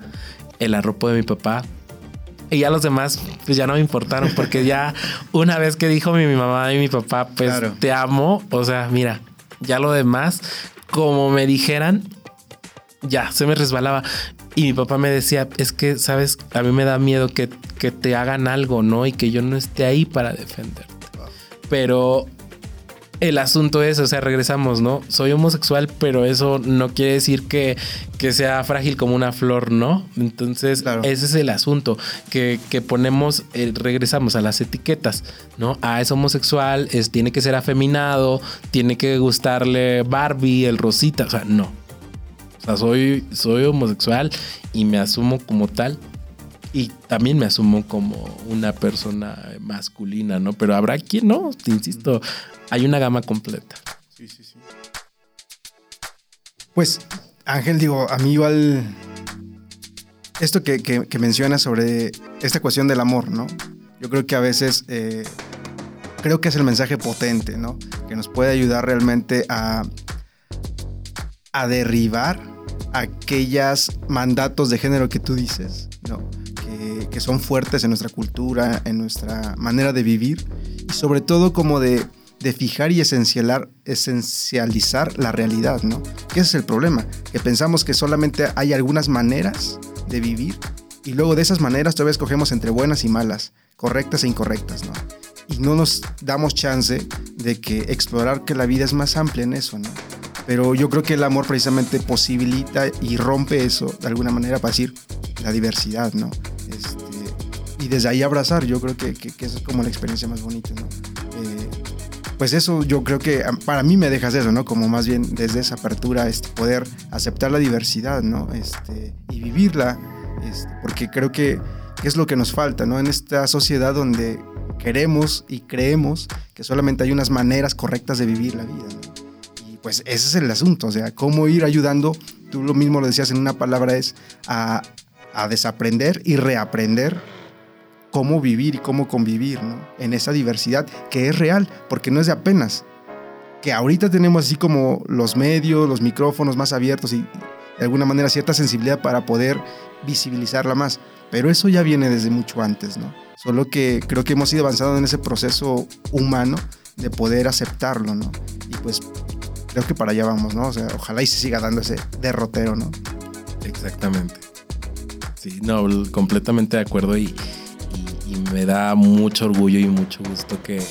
el arropo de mi papá. Y ya los demás, pues ya no me importaron, porque ya una vez que dijo mi, mamá y mi papá, pues te amo, o sea, mira, ya lo demás, como me dijeran, ya se me resbalaba. Y mi papá me decía, es que, sabes, a mí me da miedo que, que te hagan algo, ¿no? Y que yo no esté ahí para defenderte. Pero el asunto es, o sea, regresamos, ¿no? Soy homosexual, pero eso no quiere decir que, que sea frágil como una flor, ¿no? Entonces, ese es el asunto, que, que ponemos, eh, regresamos a las etiquetas, ¿no? Ah, es homosexual, es, tiene que ser afeminado, tiene que gustarle Barbie, el Rosita, o sea, no. O sea, soy, soy homosexual y me asumo como tal. Y también me asumo como una persona masculina, ¿no? Pero habrá quien no, te insisto, hay una gama completa. Sí, sí, sí. Pues, Ángel, digo, a mí igual esto que, que, mencionas sobre esta cuestión del amor, ¿no? Yo creo que a veces eh, creo que es el mensaje potente, ¿no? Que nos puede ayudar realmente a, a derribar aquellos mandatos de género que tú dices, ¿no? Que, son fuertes en nuestra cultura, en nuestra manera de vivir y sobre todo como de fijar y esencializar la realidad, ¿no? Que ese es el problema, que pensamos que solamente hay algunas maneras de vivir y luego de esas maneras todavía escogemos entre buenas y malas, correctas e incorrectas, ¿no? Y no nos damos chance de que explorar que la vida es más amplia en eso, ¿no? Pero yo creo que el amor precisamente posibilita y rompe eso de alguna manera para decir la diversidad, ¿no? Y desde ahí abrazar, yo creo que, que, que esa es como la experiencia más bonita, ¿no? pues eso yo creo que para mí me dejas eso, ¿no? Como más bien desde esa apertura, este, poder aceptar la diversidad, ¿no? Este, y vivirla, este, porque creo que, es lo que nos falta, ¿no? En esta sociedad donde queremos y creemos que solamente hay unas maneras correctas de vivir la vida, ¿no? Y pues ese es el asunto, o sea, cómo ir ayudando, tú lo mismo lo decías en una palabra, es a, a desaprender y reaprender cómo vivir y cómo convivir ¿no? en esa diversidad que es real, porque no es de apenas. Que ahorita tenemos así como los medios, los micrófonos más abiertos y de alguna manera cierta sensibilidad para poder visibilizarla más. Pero eso ya viene desde mucho antes, ¿no? Solo que creo que hemos ido avanzando en ese proceso humano de poder aceptarlo, ¿no? Y pues creo que para allá vamos, ¿no? O sea, ojalá y se siga dando ese derrotero, ¿no? Exactamente. Sí, no, completamente de acuerdo y, me da mucho orgullo y mucho gusto que,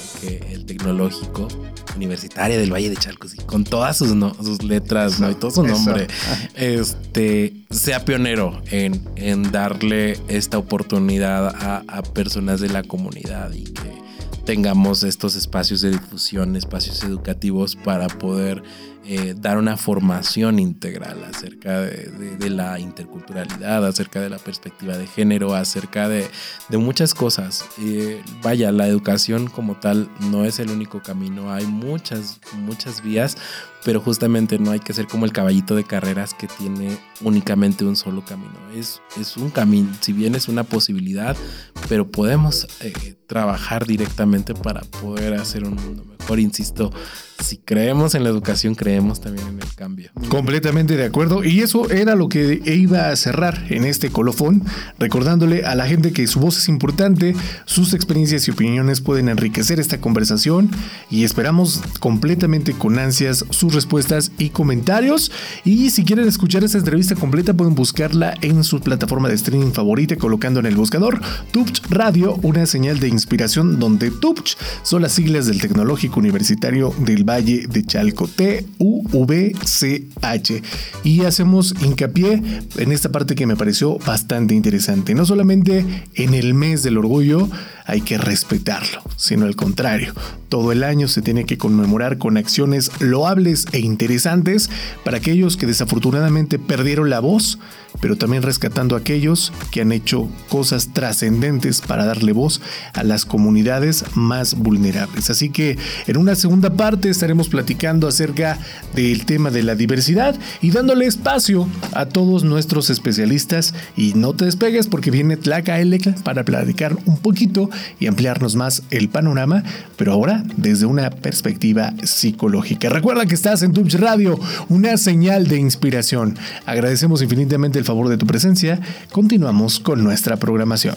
el tecnológico universitario del Valle de Chalco, con todas sus, sus letras ¿no? y todo su nombre, este, sea pionero en, en darle esta oportunidad a, a personas de la comunidad y que tengamos estos espacios de difusión, espacios educativos para poder eh, dar una formación integral acerca de, la interculturalidad, acerca de la perspectiva de género, acerca de, muchas cosas. vaya, la educación como tal no es el único camino, hay muchas, muchas vías, pero justamente no hay que ser como el caballito de carreras que tiene únicamente un solo camino. Es, es un camino, si bien es una posibilidad, pero podemos eh, trabajar directamente para poder hacer un mundo mejor, insisto si creemos en la educación, creemos también en el cambio. Completamente de acuerdo. Y eso era lo que iba a cerrar en este colofón, recordándole a la gente que su voz es importante, sus experiencias y opiniones pueden enriquecer esta conversación y esperamos completamente con ansias respuestas y comentarios. Y si quieren escuchar esta entrevista completa, pueden buscarla en su plataforma de streaming favorita colocando en el buscador Tupch Radio, una señal de inspiración donde Tupch son las siglas del Tecnológico Universitario del Valle de Chalco, T-U-V-C-H. Y hacemos hincapié en esta parte que me pareció bastante interesante. No solamente en el mes del orgullo hay que respetarlo, sino al contrario, todo el año se tiene que conmemorar con acciones loables e interesantes para aquellos que desafortunadamente perdieron la voz, pero también rescatando a aquellos que han hecho cosas trascendentes para darle voz a las comunidades más vulnerables. Así que en una segunda parte estaremos platicando acerca del tema de la diversidad y dándole espacio a todos nuestros especialistas y no te despegues porque viene Tlaca Eleca para platicar un poquito y ampliarnos más el panorama, pero ahora desde una perspectiva psicológica. Recuerda que estás en Tubes Radio, una señal de inspiración. Agradecemos infinitamente el favor de tu presencia. Continuamos con nuestra programación.